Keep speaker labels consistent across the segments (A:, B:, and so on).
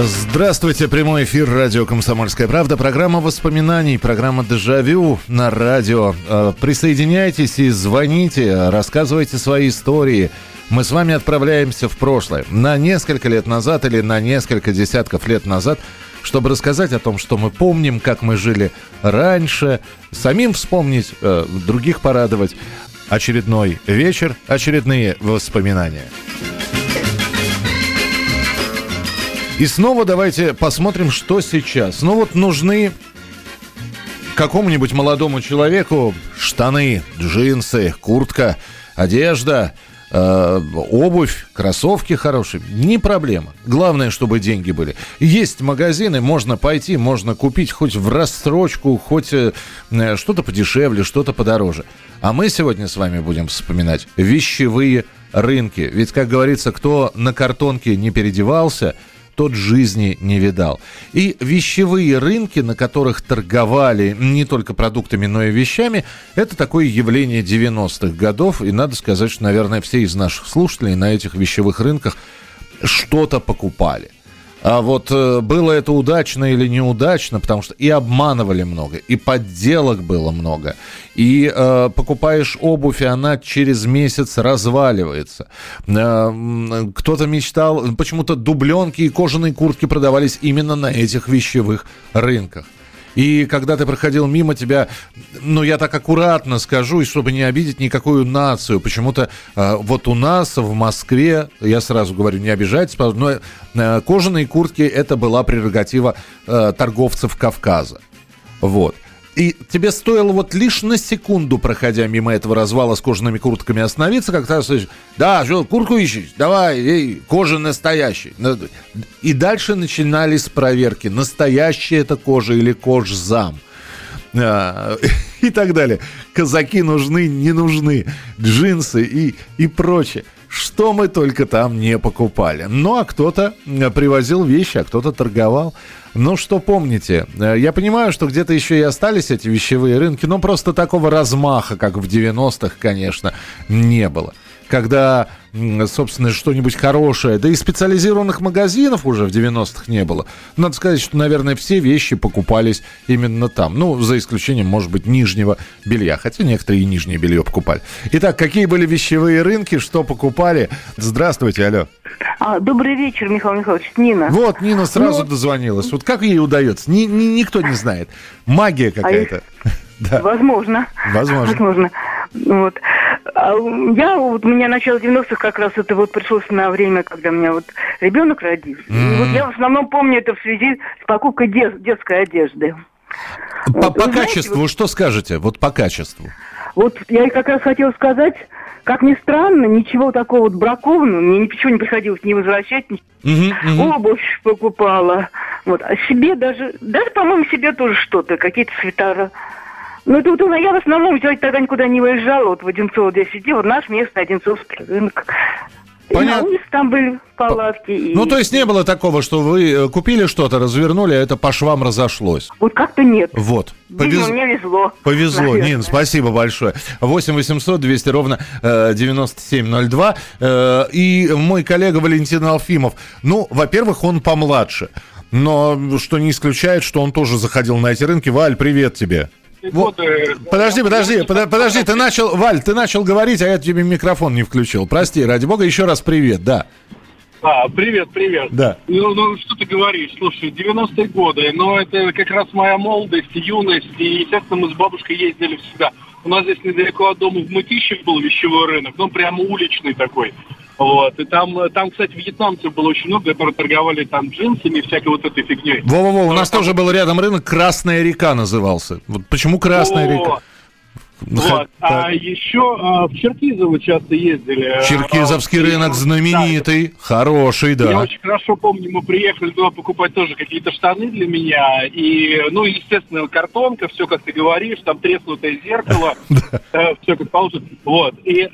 A: Здравствуйте, прямой эфир радио «Комсомольская правда», программа воспоминаний, программа «Дежавю» на радио. Э, Присоединяйтесь и звоните, рассказывайте свои истории. Мы с вами отправляемся в прошлое, на несколько лет назад или на несколько десятков лет назад, чтобы рассказать о том, что мы помним, как мы жили раньше, самим вспомнить, э, других порадовать. Очередной вечер, очередные воспоминания. И снова давайте посмотрим, что сейчас. Ну вот нужны какому-нибудь молодому человеку штаны, джинсы, куртка, одежда, э, обувь, кроссовки хорошие. Не проблема. Главное, чтобы деньги были. Есть магазины, можно пойти, можно купить хоть в рассрочку, хоть э, что-то подешевле, что-то подороже. А мы сегодня с вами будем вспоминать вещевые рынки. Ведь, как говорится, кто на картонке не переодевался – тот жизни не видал. И вещевые рынки, на которых торговали не только продуктами, но и вещами, это такое явление 90-х годов. И надо сказать, что, наверное, все из наших слушателей на этих вещевых рынках что-то покупали. А вот э, было это удачно или неудачно, потому что и обманывали много, и подделок было много, и э, покупаешь обувь, и она через месяц разваливается. Э, кто-то мечтал, почему-то дубленки и кожаные куртки продавались именно на этих вещевых рынках. И когда ты проходил мимо тебя, ну, я так аккуратно скажу, и чтобы не обидеть никакую нацию, почему-то э, вот у нас в Москве, я сразу говорю, не обижайтесь, но э, кожаные куртки это была прерогатива э, торговцев Кавказа. Вот. И тебе стоило вот лишь на секунду, проходя мимо этого развала с кожаными куртками, остановиться, как слышишь, да, что, куртку ищешь? Давай, эй, кожа настоящая. И дальше начинались проверки, настоящая это кожа или кожзам. А, и так далее. Казаки нужны, не нужны, джинсы и, и прочее. Что мы только там не покупали. Ну, а кто-то привозил вещи, а кто-то торговал. Ну, что помните? Э, я понимаю, что где-то еще и остались эти вещевые рынки, но просто такого размаха, как в 90-х, конечно, не было когда, собственно, что-нибудь хорошее. Да и специализированных магазинов уже в 90-х не было. Надо сказать, что, наверное, все вещи покупались именно там. Ну, за исключением, может быть, нижнего белья. Хотя некоторые и нижнее белье покупали. Итак, какие были вещевые рынки, что покупали? Здравствуйте, алло.
B: А, добрый вечер, Михаил Михайлович. Нина.
A: Вот, Нина сразу ну, дозвонилась. Вот как ей удается? Ни, ни, никто не знает. Магия какая-то.
B: А да. Возможно.
A: Возможно.
B: Возможно. Вот. А я, вот, у меня начало 90-х как раз это вот пришлось на время, когда у меня вот ребенок родился. Mm-hmm. И вот я в основном помню это в связи с покупкой дет, детской одежды.
A: По, вот. по качеству, знаете, что скажете? Вот по качеству.
B: Вот я как раз хотела сказать, как ни странно, ничего такого вот бракованного, мне ничего не приходилось не возвращать, ни... uh-huh, uh-huh. обувь покупала. Вот. А себе даже, даже, по-моему, себе тоже что-то, какие-то свитера. Ну, вот я в основном тогда никуда не выезжала, вот в Одинцово, где сидела, наш местный Одинцовский рынок. Понятно. И на улице там были палатки. И...
A: Ну, то есть не было такого, что вы э, купили что-то, развернули, а это по швам разошлось?
B: Вот как-то нет.
A: Вот.
B: Повез... мне везло.
A: Повезло. Наверное. Нин, спасибо большое. 8 800 200 ровно э, 9702. Э, и мой коллега Валентин Алфимов. Ну, во-первых, он помладше. Но что не исключает, что он тоже заходил на эти рынки. Валь, привет тебе. Вот, подожди, подожди, подожди, ты начал, Валь, ты начал говорить, а я тебе микрофон не включил. Прости, ради бога, еще раз привет, да.
C: А, привет, привет.
A: Да.
C: Ну, ну что ты говоришь? Слушай, 90-е годы, но это как раз моя молодость, юность, и, естественно, мы с бабушкой ездили всегда. У нас здесь недалеко от дома в Мытищах был вещевой рынок, ну, прямо уличный такой. Вот. И там, там, кстати, вьетнамцев было очень много, которые торговали там джинсами и всякой вот этой фигней.
A: Во-во-во, у нас там... тоже был рядом рынок, Красная река назывался. Вот почему Красная О, река?
C: Вот. А еще а, в Черкизово часто ездили.
A: Черкизовский а, рынок знаменитый, да. хороший, да.
C: Я очень хорошо помню, мы приехали туда покупать тоже какие-то штаны для меня. И, ну, естественно, картонка, все, как ты говоришь, там треснутое зеркало, э, все как положено. Вот. И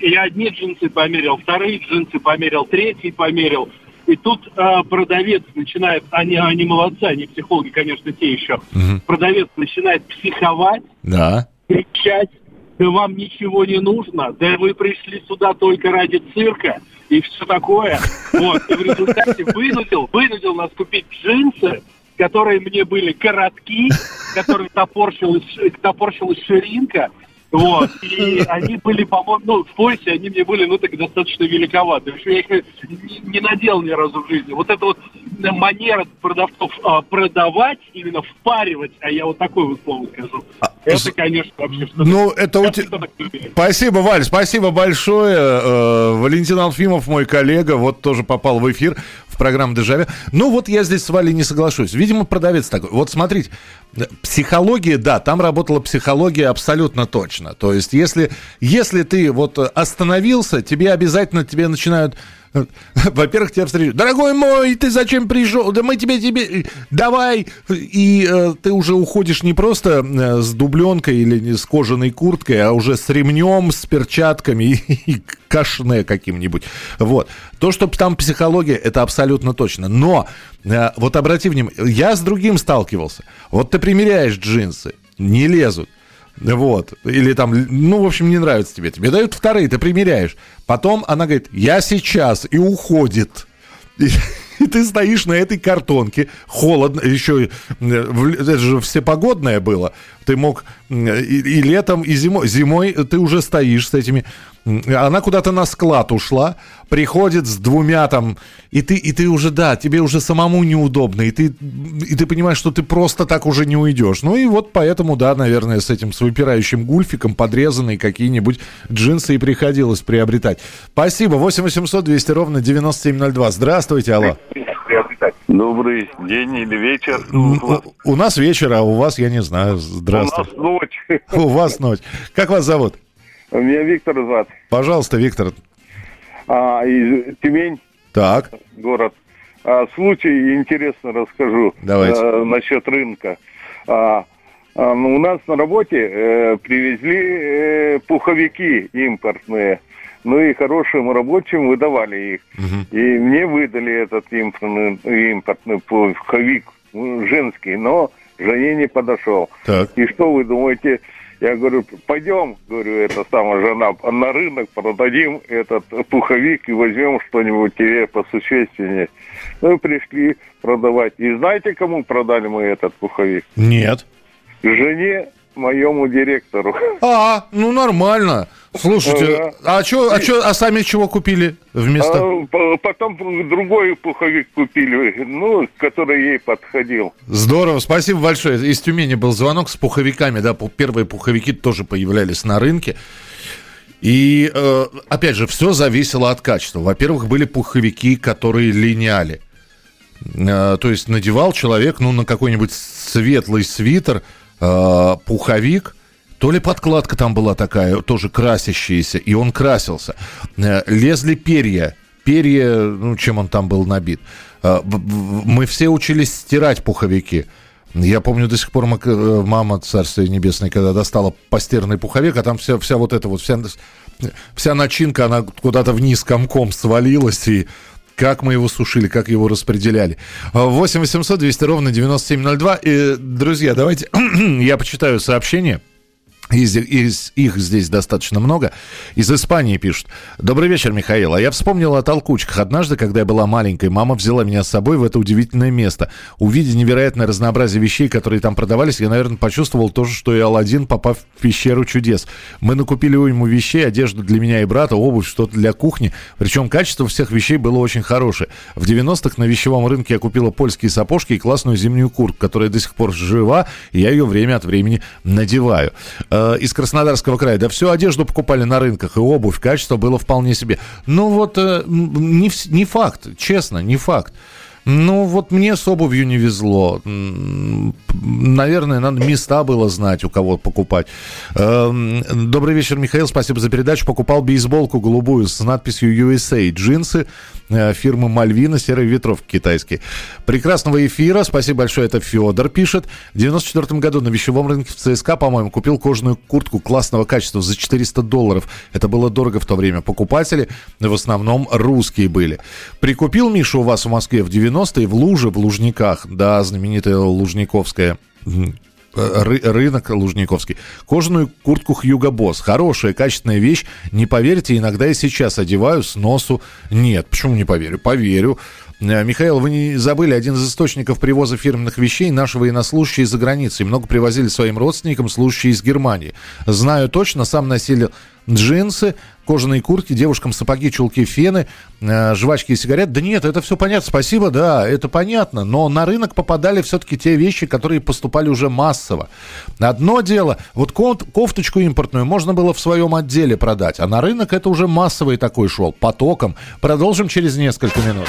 C: я одни джинсы померил, вторые джинсы померил, третий померил. И тут э, продавец начинает, они, они молодцы, они психологи, конечно, те еще. Угу. Продавец начинает психовать.
A: Да
C: кричать, да вам ничего не нужно, да вы пришли сюда только ради цирка и все такое. Вот, и в результате вынудил, вынудил нас купить джинсы, которые мне были коротки, которые топорщилась, топорщилась ширинка, вот. И они были, по-моему, ну, в поясе они мне были, ну, так достаточно великоваты. Общем, я их не, не надел ни разу в жизни. Вот это вот манера продавцов а, продавать, именно впаривать, а я вот такой вот слово скажу. А, это, конечно, вообще что-то...
A: Ну, это у тебя... Спасибо, Валь, спасибо большое. Э, Валентин Алфимов, мой коллега, вот тоже попал в эфир в программу «Дежавю». Ну, вот я здесь с Валей не соглашусь. Видимо, продавец такой. Вот смотрите, психология, да, там работала психология абсолютно точно. То есть, если, если ты вот остановился, тебе обязательно тебе начинают во-первых, тебя встречают. Дорогой мой, ты зачем пришел? Да мы тебе, тебе, давай. И э, ты уже уходишь не просто э, с дубленкой или с кожаной курткой, а уже с ремнем, с перчатками и, и кашне каким-нибудь. Вот. То, что там психология, это абсолютно точно. Но, э, вот обрати внимание, я с другим сталкивался. Вот ты примеряешь джинсы, не лезут. Вот. Или там, ну, в общем, не нравится тебе. Тебе дают вторые, ты примеряешь. Потом она говорит, я сейчас, и уходит. И, и ты стоишь на этой картонке, холодно, еще это же всепогодное было. Ты мог и, и летом, и зимой. Зимой ты уже стоишь с этими она куда-то на склад ушла, приходит с двумя там, и ты, и ты уже, да, тебе уже самому неудобно, и ты, и ты понимаешь, что ты просто так уже не уйдешь. Ну и вот поэтому, да, наверное, с этим с выпирающим гульфиком подрезанные какие-нибудь джинсы и приходилось приобретать. Спасибо. 8 800 200 ровно 9702. Здравствуйте, алло.
D: Добрый день или вечер.
A: У, у нас вечер, а у вас, я не знаю, здравствуйте.
D: У нас ночь.
A: У вас ночь. Как вас зовут?
D: Меня Виктор зовут.
A: Пожалуйста, Виктор.
D: А, из Тюмень.
A: Так.
D: Город. А, случай интересно расскажу.
A: Давайте.
D: А, насчет рынка. А, а, у нас на работе э, привезли э, пуховики импортные. Ну и хорошим рабочим выдавали их. Угу. И мне выдали этот импортный, импортный пуховик ну, женский, но жене не подошел. Так. И что вы думаете? Я говорю, пойдем, говорю, это самая жена, на рынок продадим этот пуховик и возьмем что-нибудь тебе посущественнее. Ну, пришли продавать. И знаете, кому продали мы этот пуховик?
A: Нет.
D: Жене моему директору.
A: А, ну нормально. Слушайте, а, чё, а, чё, а сами чего купили вместо?
D: А, потом другой пуховик купили, ну, который ей подходил.
A: Здорово, спасибо большое. Из Тюмени был звонок с пуховиками, да, первые пуховики тоже появлялись на рынке. И, э, опять же, все зависело от качества. Во-первых, были пуховики, которые линяли. Э, то есть надевал человек, ну, на какой-нибудь светлый свитер, э, пуховик, то ли подкладка там была такая, тоже красящаяся, и он красился. Э, лезли перья, перья, ну, чем он там был набит. Э, мы все учились стирать пуховики. Я помню до сих пор э, мама, царствие небесное, когда достала постирный пуховик, а там вся, вся вот эта вот, вся, вся начинка, она куда-то вниз комком свалилась, и как мы его сушили, как его распределяли. 8 800 200 ровно 9702. И, друзья, давайте я почитаю сообщение. Из, из их здесь достаточно много. Из Испании пишут. Добрый вечер, Михаил. А я вспомнил о толкучках. Однажды, когда я была маленькой, мама взяла меня с собой в это удивительное место. Увидя невероятное разнообразие вещей, которые там продавались, я, наверное, почувствовал то же, что и Алладин, попав в пещеру чудес. Мы накупили ему вещей, одежду для меня и брата, обувь, что-то для кухни. Причем качество всех вещей было очень хорошее. В 90-х на вещевом рынке я купила польские сапожки и классную зимнюю куртку, которая до сих пор жива, и я ее время от времени надеваю. Э, из Краснодарского края. Да всю одежду покупали на рынках, и обувь, качество было вполне себе. Ну вот, э, не, не факт, честно, не факт. Ну, вот мне с обувью не везло. Наверное, надо места было знать, у кого покупать. Эм, добрый вечер, Михаил. Спасибо за передачу. Покупал бейсболку голубую с надписью USA. Джинсы э, фирмы Мальвина, серый ветров китайский. Прекрасного эфира. Спасибо большое. Это Федор пишет. В 94 году на вещевом рынке в ЦСКА, по-моему, купил кожаную куртку классного качества за 400 долларов. Это было дорого в то время. Покупатели в основном русские были. Прикупил Миша у вас в Москве в 90 90-е в Луже, в Лужниках, да, знаменитая Лужниковская ры, рынок Лужниковский. Кожаную куртку Хьюго Босс. Хорошая, качественная вещь. Не поверите, иногда и сейчас одеваю с носу. Нет, почему не поверю? Поверю. Э, Михаил, вы не забыли, один из источников привоза фирменных вещей наши военнослужащие из-за границы. Много привозили своим родственникам, служащие из Германии. Знаю точно, сам носили джинсы, кожаные куртки, девушкам сапоги, чулки, фены, э, жвачки и сигареты. Да нет, это все понятно, спасибо, да, это понятно. Но на рынок попадали все-таки те вещи, которые поступали уже массово. Одно дело, вот кофточку импортную можно было в своем отделе продать, а на рынок это уже массовый такой шел, потоком. Продолжим через несколько минут.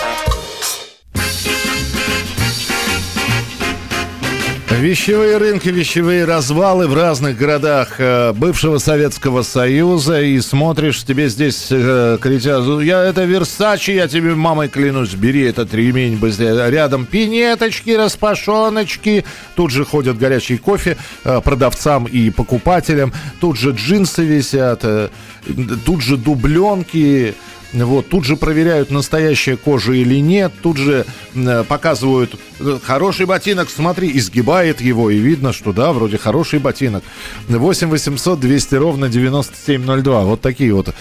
A: Вещевые рынки, вещевые развалы в разных городах э, бывшего Советского Союза. И смотришь, тебе здесь э, кричат, я это Версачи, я тебе мамой клянусь, бери этот ремень быстрее. Рядом пинеточки, распашоночки. Тут же ходят горячий кофе э, продавцам и покупателям. Тут же джинсы висят, э, тут же дубленки. Вот, тут же проверяют, настоящая кожа или нет. Тут же э, показывают э, хороший ботинок, смотри, изгибает его, и видно, что да, вроде хороший ботинок. 8 800 200 ровно 9702. Вот такие вот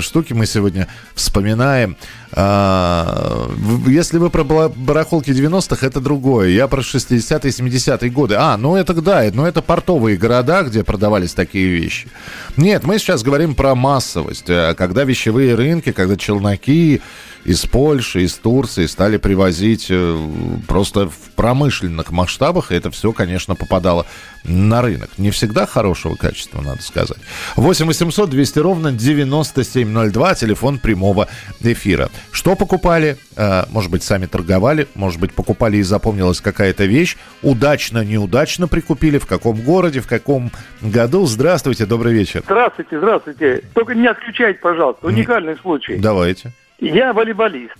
A: штуки мы сегодня вспоминаем. А, если вы про барахолки 90-х, это другое. Я про 60-е, 70-е годы. А, ну это да, но это портовые города, где продавались такие вещи. Нет, мы сейчас говорим про массовость. Э, когда вещевые рынки, когда челноки из Польши, из Турции стали привозить э, просто в промышленных масштабах, и это все, конечно, попадало на рынок. Не всегда хорошего качества, надо сказать. 8 800 200 ровно 9702, телефон прямого эфира. Что покупали? Э, может быть, сами торговали, может быть, покупали и запомнилась какая-то вещь. Удачно, неудачно прикупили, в каком городе, в каком году. Здравствуйте, добрый вечер.
E: Здравствуйте, здравствуйте. Только не отключайте, пожалуйста, уникальный случай.
A: Давайте.
E: Я волейболист.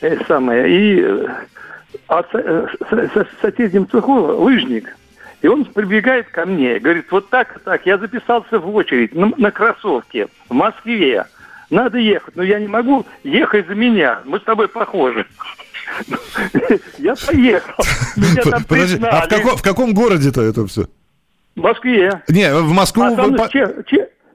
E: Это самое. И э, а э, в соседнем цеху лыжник. И он прибегает ко мне, говорит, вот так так, я записался в очередь на, на кроссовке в Москве. Надо ехать, но я не могу ехать за меня. Мы с тобой похожи. Я поехал.
A: Подожди, а в каком, городе-то это все?
E: В Москве.
A: Не, в Москву... А
E: там вы...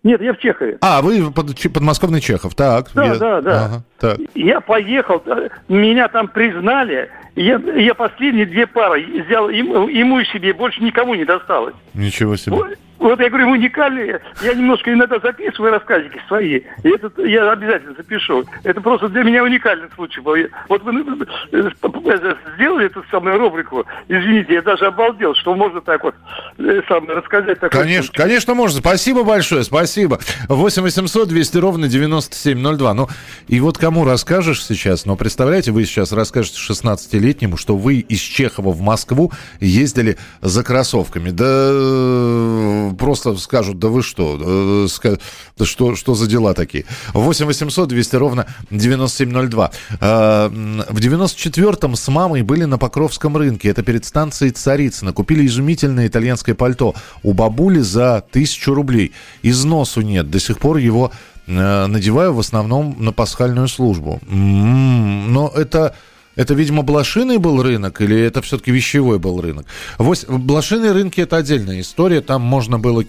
E: нет, я в Чехове.
A: А, вы под, подмосковный Чехов, так.
E: Да,
A: я...
E: да, да. Ага, так. Я поехал, э, меня там признали, я, я последние две пары взял ему, ему и себе, больше никому не досталось.
A: Ничего себе.
E: Вот я говорю, уникальные. Я немножко иногда записываю рассказики свои. И это я обязательно запишу. Это просто для меня уникальный случай был. Вот вы ну, э, э, сделали эту самую рубрику. Извините, я даже обалдел, что можно так вот э, сам рассказать. Такой
A: конечно, случай. конечно можно. Спасибо большое, спасибо. 8 800 200 ровно 9702. Ну, и вот кому расскажешь сейчас, но представляете, вы сейчас расскажете 16-летнему, что вы из Чехова в Москву ездили за кроссовками. Да просто скажут, да вы что, э, что, что за дела такие? 8 800 200 ровно 9702. Э, в 94-м с мамой были на Покровском рынке, это перед станцией Царицына. Купили изумительное итальянское пальто у бабули за тысячу рублей. Износу нет, до сих пор его э, надеваю в основном на пасхальную службу. М-м-м, но это Это, видимо, блошиный был рынок или это все-таки вещевой был рынок? Вось, блошиные рынки – это отдельная история. Там можно было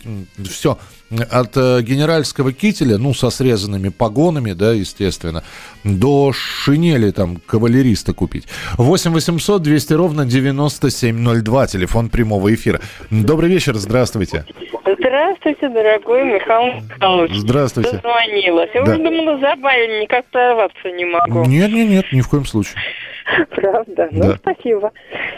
A: все от э, генеральского кителя, ну, со срезанными погонами, да, естественно, до шинели там кавалериста купить. 8 800 200 ровно 9702, телефон прямого эфира. Добрый вечер, здравствуйте.
F: Здравствуйте, дорогой Михаил Михайлович.
A: Здравствуйте.
F: Дозвонилась. Я
A: Да.
F: уже думала, забавили, никак оторваться не могу.
A: Нет, нет, нет, ни в коем случае.
F: Правда? Ну,
A: Да.
F: спасибо.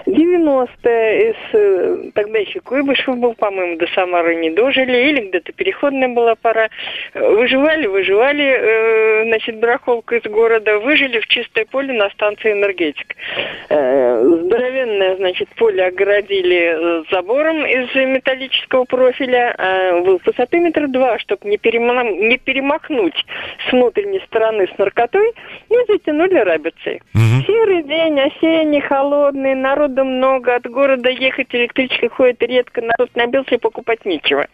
F: 90-е из... э, Тогда еще Куйбышев был, по-моему, до Самары не дожили, или где-то переходная была пора. Э, Выживали, выживали, э, значит, браховка из города, выжили в чистое поле на станции энергетик. Здоровенное, значит, поле огородили забором из металлического профиля, э, в- высоты метра два, чтобы не, перема- не перемахнуть с внутренней стороны с наркотой, и затянули рабицей. День, осенний, холодный, народу много, от города ехать электричкой ходит редко, народ набился покупать нечего.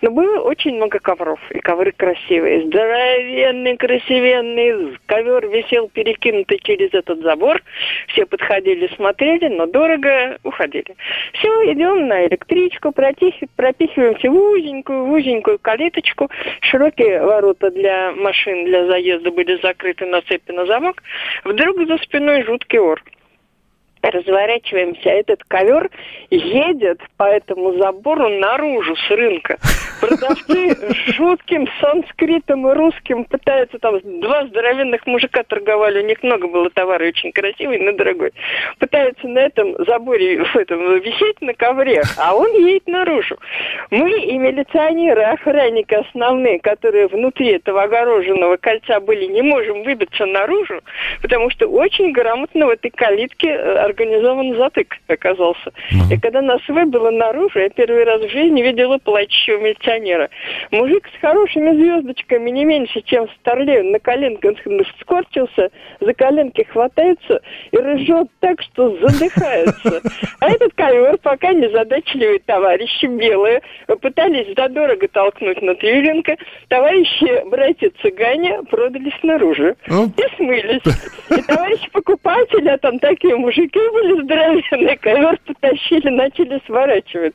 F: Но было очень много ковров, и ковры красивые, здоровенный, красивенный, ковер висел перекинутый через этот забор, все подходили, смотрели, но дорого уходили. Все, идем на электричку, пропихиваемся в узенькую, в узенькую калиточку, широкие ворота для машин, для заезда были закрыты на цепи на замок, вдруг за спиной жуткий ор. Разворачиваемся, этот ковер едет по этому забору наружу с рынка. Продавцы жутким санскритом и русским пытаются там, два здоровенных мужика торговали, у них много было товара, очень красивый, но дорогой. Пытаются на этом заборе в этом, висеть на ковре, а он едет наружу. Мы и милиционеры, охранники основные, которые внутри этого огороженного кольца были, не можем выбиться наружу, потому что очень грамотно в этой калитке э, организован затык оказался. И когда нас выбило наружу, я первый раз в жизни видела плачущего милиционера. Мужик с хорошими звездочками, не меньше, чем в Старле, на коленках скорчился, за коленки хватается и ржет так, что задыхается. А этот ковер, пока незадачливые товарищи белые, пытались задорого толкнуть на Тюринга, товарищи братья-цыгане продали снаружи
A: Ну.
F: и смылись. И товарищи покупатели, а там такие мужики были здоровенные, ковер потащили, начали сворачивать.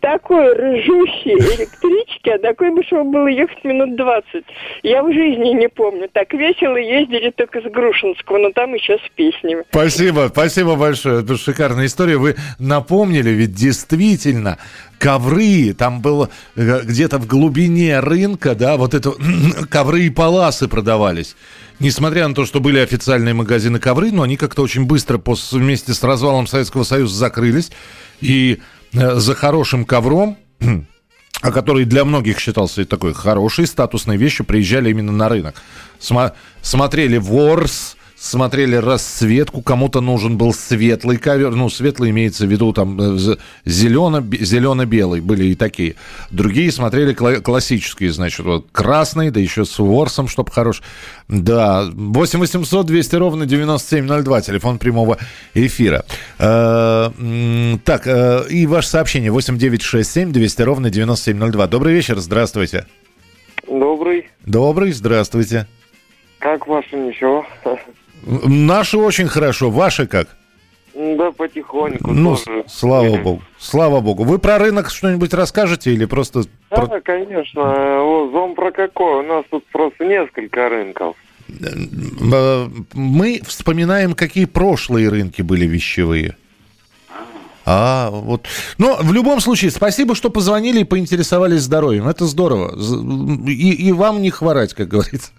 F: Такой ржущей электрички, а такой бы шоу было ехать минут 20. Я в жизни не помню. Так весело ездили только с Грушинского, но там еще с песнями.
A: Спасибо, спасибо большое. Это шикарная история. Вы напомнили, ведь действительно ковры, там было э, где-то в глубине рынка, да, вот это ковры и паласы продавались. Несмотря на то, что были официальные магазины ковры, но они как-то очень быстро пос- вместе с развалом Советского Союза закрылись. И э, за хорошим ковром а который для многих считался такой хорошей статусной вещью, приезжали именно на рынок. Сма- смотрели ворс, смотрели расцветку, кому-то нужен был светлый ковер, ну, светлый имеется в виду там э, зелено- бе- зелено-белый, были и такие. Другие смотрели кла- классические, значит, вот красный, да еще с ворсом, чтобы хорош. Да, 8 800 200 ровно 9702, телефон прямого эфира. Э, Так, э, и ваше сообщение 8 9 6 7 200 ровно 9702. Добрый вечер, здравствуйте.
G: Добрый.
A: Добрый, здравствуйте.
G: Как ваше ничего?
A: Наши очень хорошо, ваши как?
G: Да, потихоньку
A: Ну,
G: тоже.
A: слава богу. Слава богу. Вы про рынок что-нибудь расскажете или просто...
G: Да,
A: про-
G: конечно. Вот, зом про какой? У нас тут просто несколько рынков.
A: Э, Мы вспоминаем, какие прошлые рынки были вещевые. А, вот. Но в любом случае, спасибо, что позвонили и поинтересовались здоровьем. Это здорово. И, и вам не хворать, как говорится.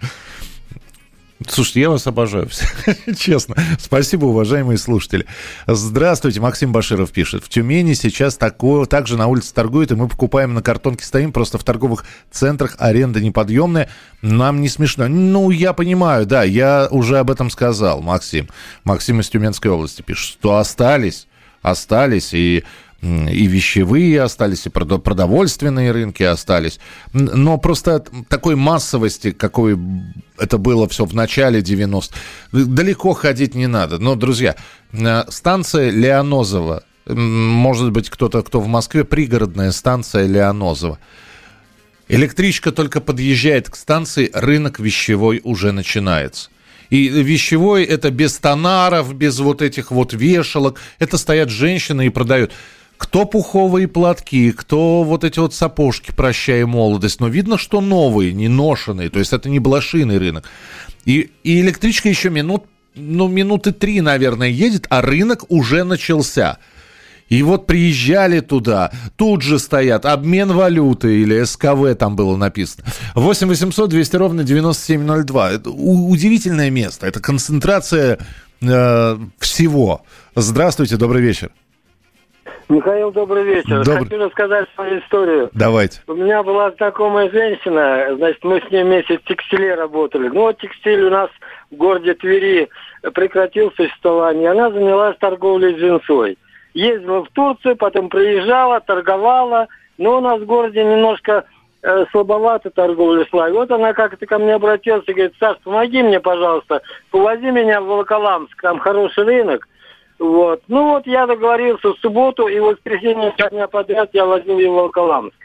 A: Слушайте, я вас обожаю, честно. Спасибо, уважаемые слушатели. Здравствуйте, Максим Баширов пишет. В Тюмени сейчас такое, также на улице торгуют, и мы покупаем на картонке, стоим, просто в торговых центрах аренда неподъемная. Нам не смешно. Ну, я понимаю, да, я уже об этом сказал, Максим. Максим из Тюменской области пишет, что остались, остались, и и вещевые остались, и продо- продовольственные рынки остались. Но просто такой массовости, какой это было все в начале 90-х, далеко ходить не надо. Но, друзья, э, станция Леонозова, может быть, кто-то, кто в Москве, пригородная станция Леонозова. Электричка только подъезжает к станции, рынок вещевой уже начинается. И вещевой это без тонаров, без вот этих вот вешалок. Это стоят женщины и продают. Кто пуховые платки, кто вот эти вот сапожки «Прощай, молодость». Но видно, что новые, не ношенные. То есть это не блошиный рынок. И, и электричка еще минут, ну, минуты три, наверное, едет, а рынок уже начался. И вот приезжали туда, тут же стоят, обмен валюты или СКВ там было написано. 8 800 200 ровно 9702. Это удивительное место, это концентрация э, всего. Здравствуйте, добрый вечер.
H: Михаил, добрый вечер. Добрый. Хочу рассказать свою историю.
A: Давайте.
H: У меня была знакомая женщина, значит, мы с ней вместе в текстиле работали. Ну, вот текстиль у нас в городе Твери прекратил существование. Она занялась торговлей джинсой. Ездила в Турцию, потом приезжала, торговала. Но у нас в городе немножко э, слабовато торговля шла. И вот она как-то ко мне обратилась и говорит, Саш, помоги мне, пожалуйста, повози меня в Волоколамск, там хороший рынок. Вот. Ну вот я договорился в субботу, и в воскресенье два дня подряд я возил ее в Волоколамск.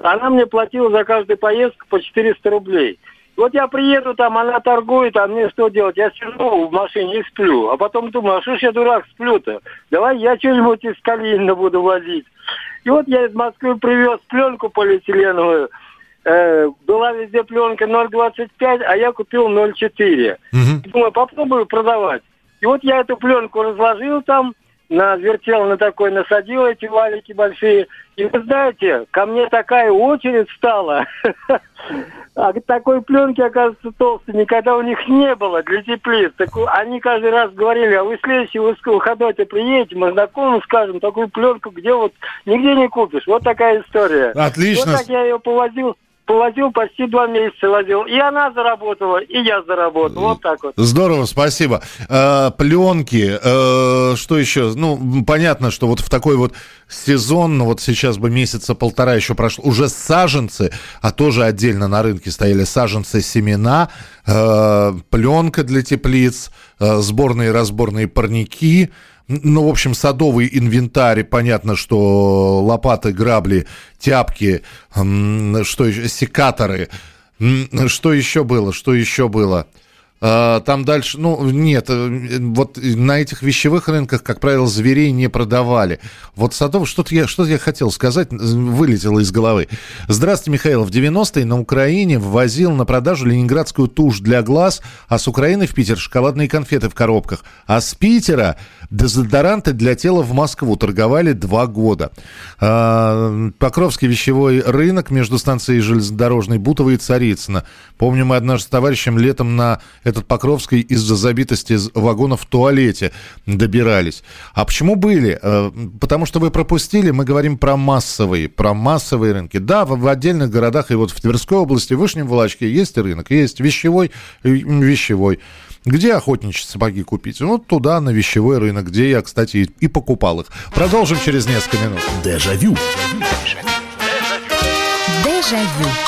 H: Она мне платила за каждую поездку по 400 рублей. Вот я приеду там, она торгует, а мне что делать? Я сижу в машине и сплю. А потом думаю, а что ж я дурак сплю-то? Давай я что-нибудь из Калинина буду возить. И вот я из Москвы привез пленку полиэтиленовую. Э, была везде пленка 0,25, а я купил 0,4. Угу. Думаю, попробую продавать. И вот я эту пленку разложил там, на вертел на такой насадил эти валики большие. И вы знаете, ко мне такая очередь стала. А такой пленки, оказывается, толстой никогда у них не было для теплиц. Так они каждый раз говорили, а вы следующий выходной-то приедете, мы знакомым скажем, такую пленку, где вот нигде не купишь. Вот такая история.
A: Отлично.
H: Вот так я ее повозил повозил почти два месяца возил. И она заработала, и я заработал. Вот так вот.
A: Здорово, спасибо. Э, пленки, э, что еще? Ну, понятно, что вот в такой вот сезон, ну вот сейчас бы месяца полтора еще прошло, уже саженцы, а тоже отдельно на рынке стояли саженцы семена, э, пленка для теплиц, э, сборные и разборные парники, ну, в общем, садовый инвентарь, понятно, что лопаты, грабли, тяпки, что еще, секаторы. Что еще было? Что еще было? А, там дальше, ну, нет, э, вот на этих вещевых рынках, как правило, зверей не продавали. Вот Садов, что-то я, что я хотел сказать, вылетело из головы. Здравствуйте, Михаил. В 90-е на Украине ввозил на продажу ленинградскую тушь для глаз, а с Украины в Питер шоколадные конфеты в коробках. А с Питера дезодоранты для тела в Москву торговали два года. А, Покровский вещевой рынок между станцией железнодорожной Бутово и Царицына. Помню, мы однажды с товарищем летом на этот Покровский из-за забитости вагонов в туалете добирались. А почему были? Э, потому что вы пропустили, мы говорим про массовые, про массовые рынки. Да, в, в отдельных городах, и вот в Тверской области, в Вышнем Волочке есть рынок, есть вещевой, вещевой. Где охотничьи сапоги купить? Ну, туда, на вещевой рынок, где я, кстати, и, покупал их. Продолжим через несколько минут.
I: Дежавю.
J: Дежавю.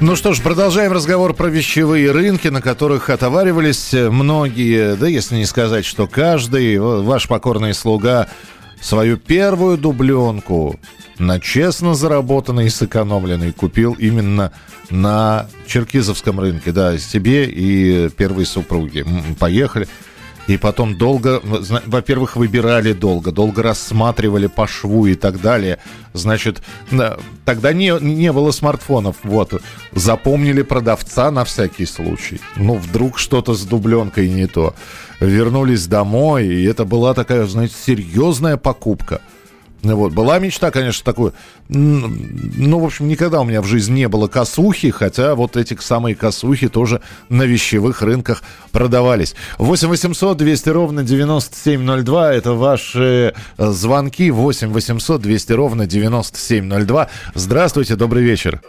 A: Ну что ж, продолжаем разговор про вещевые рынки, на которых отоваривались многие, да если не сказать, что каждый, ваш покорный слуга, свою первую дубленку на честно заработанной и сэкономленной купил именно на Черкизовском рынке, да, себе и первой супруге. Поехали. И потом долго, во-первых, выбирали долго, долго рассматривали по шву и так далее. Значит, тогда не, не было смартфонов. Вот, запомнили продавца на всякий случай. Ну, вдруг что-то с дубленкой не то. Вернулись домой, и это была такая, знаете, серьезная покупка. Вот. Была мечта, конечно, такой. Ну, в общем, никогда у меня в жизни не было косухи, хотя вот эти самые косухи тоже на вещевых рынках продавались. 8 800 200 ровно 9702. Это ваши э, звонки. 8 800 200 ровно 9702. Здравствуйте, добрый вечер.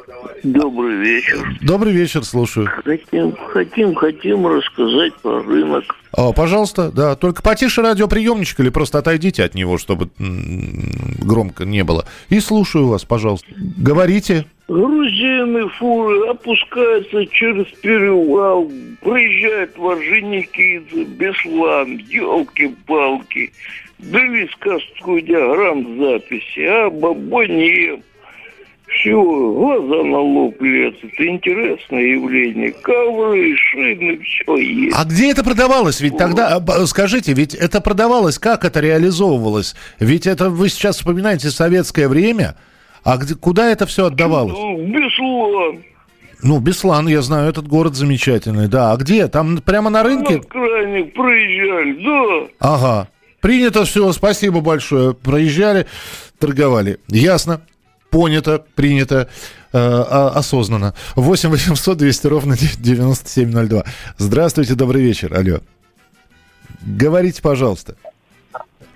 K: Добрый вечер.
A: Добрый вечер, слушаю.
K: Хотим, хотим, хотим рассказать про рынок.
A: О, пожалуйста, да. Только потише радиоприемничек или просто отойдите от него, чтобы громко не было. И слушаю вас, пожалуйста. Говорите.
K: Грузины фуры опускаются через перевал, проезжают Орджоникидзе, Беслан, елки-палки. Дали сказку диаграмм записи, а бабой не. Все, глаза на лоб лезут. Интересное явление. Ковры, шины, все есть.
A: А где это продавалось? Ведь тогда, а, скажите, ведь это продавалось, как это реализовывалось? Ведь это вы сейчас вспоминаете советское время, а где, куда это все отдавалось?
K: Ну, Беслан.
A: Ну, Беслан, я знаю, этот город замечательный, да. А где? Там прямо на рынке?
K: На крайних проезжали, да.
A: Ага. Принято все, спасибо большое. Проезжали, торговали. Ясно. Понято, принято, э, осознанно. 8 800 200 ровно 9702. Здравствуйте, добрый вечер. Алло. Говорите, пожалуйста.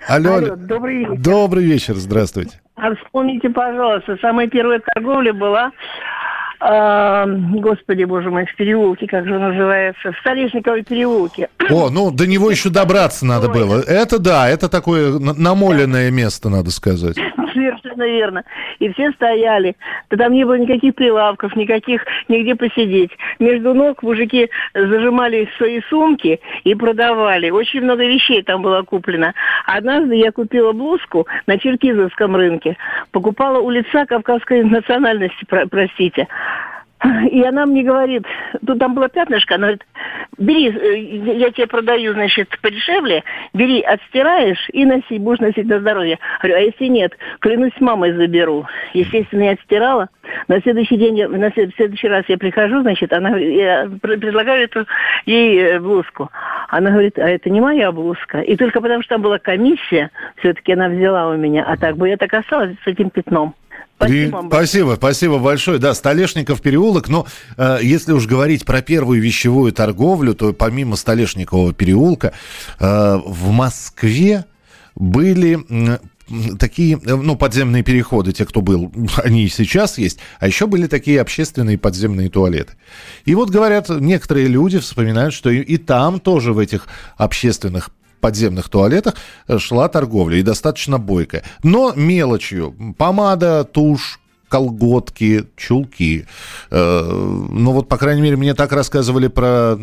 A: Алло,
L: Алло, добрый вечер.
A: Добрый вечер, здравствуйте.
L: А вспомните, пожалуйста, самая первая торговля была, э, господи, боже мой, в переулке, как же называется, в Столешниковой переулке.
A: О, ну до него еще добраться надо было. Это да, это такое на- намоленное место, надо сказать.
L: Совершенно верно. И все стояли. Да там не было никаких прилавков, никаких, нигде посидеть. Между ног мужики зажимали свои сумки и продавали. Очень много вещей там было куплено. Однажды я купила блузку на Черкизовском рынке. Покупала у лица кавказской национальности, про- простите. И она мне говорит, тут там было пятнышко, она говорит, бери, э, я тебе продаю, значит, подешевле, бери, отстираешь и носи, будешь носить на здоровье. Говорю, а если нет, клянусь, мамой заберу. Естественно, я отстирала. На следующий день, на следующий раз я прихожу, значит, она, я пр- предлагаю эту ей э, блузку. Она говорит, а это не моя блузка. И только потому, что там была комиссия, все-таки она взяла у меня. А так бы я так осталась с этим пятном.
A: При- Спасибо, спасибо большое. Да, Столешников переулок. Но э, если уж говорить про первую вещевую торговлю, то помимо Столешникового переулка э, в Москве были м, такие, э, ну, подземные переходы, те, кто был, они и сейчас есть, а еще были такие общественные подземные туалеты. И вот, говорят, некоторые люди вспоминают, что и, и там тоже в этих общественных подземных туалетах э, шла торговля, и достаточно бойкая. Но мелочью. Помада, тушь, колготки, чулки. Э, ну вот, по крайней мере, мне так рассказывали про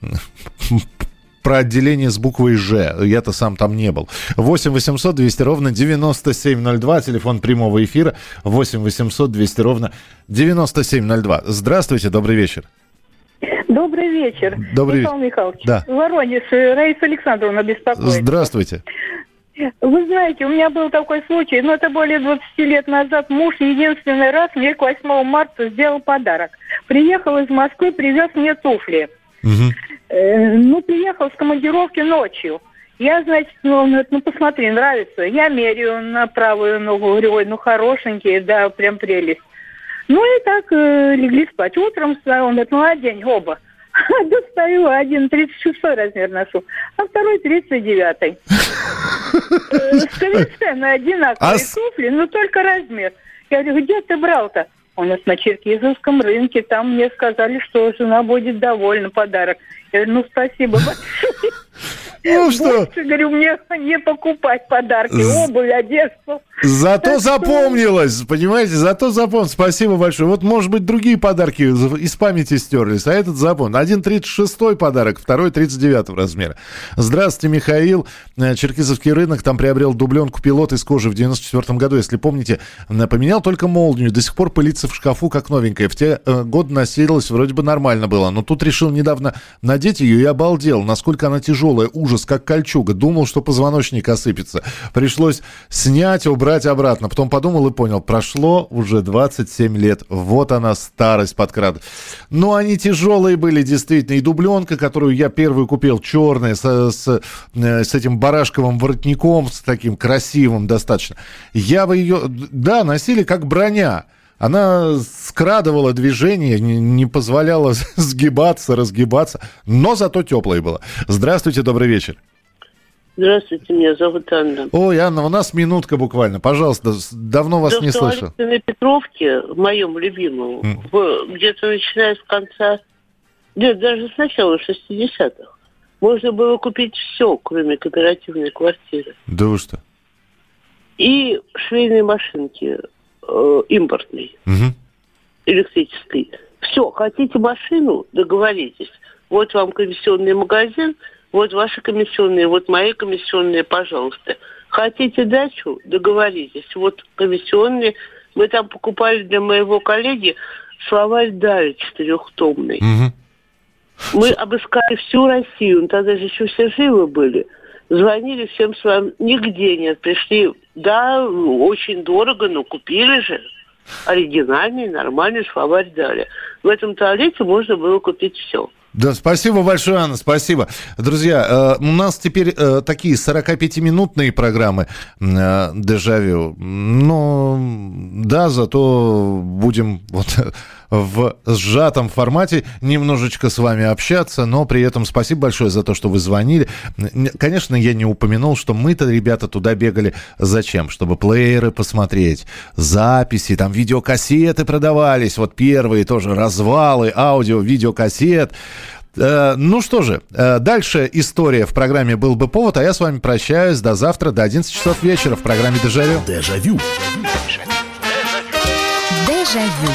A: про отделение с буквой «Ж». Я-то сам там не был. 8 800 200 ровно 9702, телефон прямого эфира. 8 800 200 ровно 9702. Здравствуйте, добрый вечер.
M: Добрый вечер.
A: Добрый
M: Михаил
A: вечер.
M: Михайлович.
A: Да.
M: Воронеж, Раиса Александровна беспокоит.
A: Здравствуйте.
M: Вы знаете, у меня был такой случай, но это более 20 лет назад. Муж единственный раз мне к 8 марта сделал подарок. Приехал из Москвы, привез мне туфли. Э, ну, приехал с командировки ночью. Я, значит, ну, он говорит, ну, посмотри, нравится. Я меряю на правую ногу, говорю, ой, ну, хорошенькие, да, прям прелесть. Ну, и так э, легли спать. Утром встал, он говорит, ну, одень оба. Достаю один 36 размер ношу, а второй 39 Э, Совершенно одинаковые
A: А
M: туфли, но только размер. Я говорю, где ты брал-то? Он говорит, на Черкизовском рынке, там мне сказали, что жена будет довольна подарок. Я говорю, ну спасибо большое.
A: Ну что?
M: Больше, говорю, мне не покупать подарки, обувь, одежду.
A: Зато запомнилось, понимаете, зато запомнилось. Спасибо большое. Вот, может быть, другие подарки из памяти стерлись, а этот запомнил. Один 36 подарок, второй 39 размера. Здравствуйте, Михаил. Э, Черкизовский рынок там приобрел дубленку пилот из кожи в 94 году. Если помните, поменял только молнию. До сих пор пылится в шкафу, как новенькая. В те э, годы носилась, вроде бы нормально было. Но тут решил недавно надеть ее и обалдел, насколько она тяжелая. Ужас. ужас, как кольчуга. Думал, что позвоночник осыпется. Пришлось снять, убрать обратно. Потом подумал и понял, прошло уже 27 лет. Вот она, старость подкрад. Но они тяжелые были, действительно. И дубленка, которую я первую купил, черная, с, с, э, с этим барашковым воротником, с таким красивым достаточно. Я бы ее, да, носили как броня. Она скрадывала движение, не позволяла сгибаться, разгибаться, но зато теплая была. Здравствуйте, добрый вечер.
K: Здравствуйте, меня зовут Анна.
A: Ой, Анна, у нас минутка буквально. Пожалуйста, давно вас
K: Да,
A: не слышал.
K: на Петровке, в моем любимом, в- где-то начиная с конца, нет, даже с начала 60-х, можно было купить все, кроме кооперативной квартиры.
A: Да вы что?
K: И швейные машинки э, импортные,
A: Мгм.
K: электрической. Все, хотите машину, договоритесь. Вот вам комиссионный магазин, вот ваши комиссионные, вот мои комиссионные, пожалуйста. Хотите дачу, договоритесь. Вот комиссионные. Мы там покупали для моего коллеги словарь Дали четырехтомный. Мы обыскали всю Россию, ну, тогда же еще все живы были. Звонили всем своим, нигде нет. Пришли, да, очень дорого, но купили же. Оригинальный, нормальный словарь дали. В этом туалете можно было купить все.
A: Да, спасибо большое, Анна, спасибо. Друзья, э, у нас теперь э, такие 45-минутные программы э, «Дежавю». Но да, зато будем вот в сжатом формате немножечко с вами общаться, но при этом спасибо большое за то, что вы звонили. Конечно, я не упомянул, что мы-то, ребята, туда бегали зачем? Чтобы плееры посмотреть, записи, там видеокассеты продавались, вот первые тоже развалы аудио, видеокассет. Э, Ну что же, э, дальше история в программе «Был бы повод», а я с вами прощаюсь до завтра, до 11 часов вечера в программе «Дежавю».
I: Дежавю.
J: Дежавю.